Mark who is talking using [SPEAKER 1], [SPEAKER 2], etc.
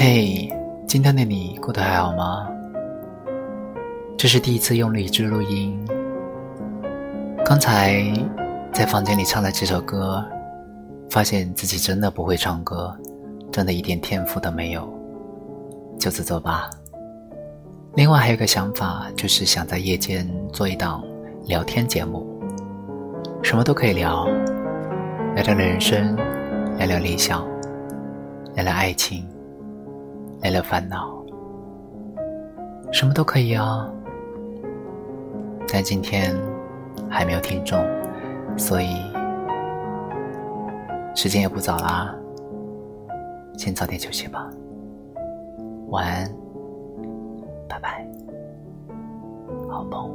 [SPEAKER 1] 嘿，今天的你过得还好吗？这是第一次用荔枝录音。刚才在房间里唱了这首歌，发现自己真的不会唱歌，真的一点天赋都没有，就此作罢。另外还有个想法，就是想在夜间做一档聊天节目，什么都可以聊，聊聊人生，聊聊理想，聊聊爱情。来了烦恼，什么都可以啊。但今天还没有听众，所以时间也不早啦，先早点休息吧。晚安，拜拜，好梦。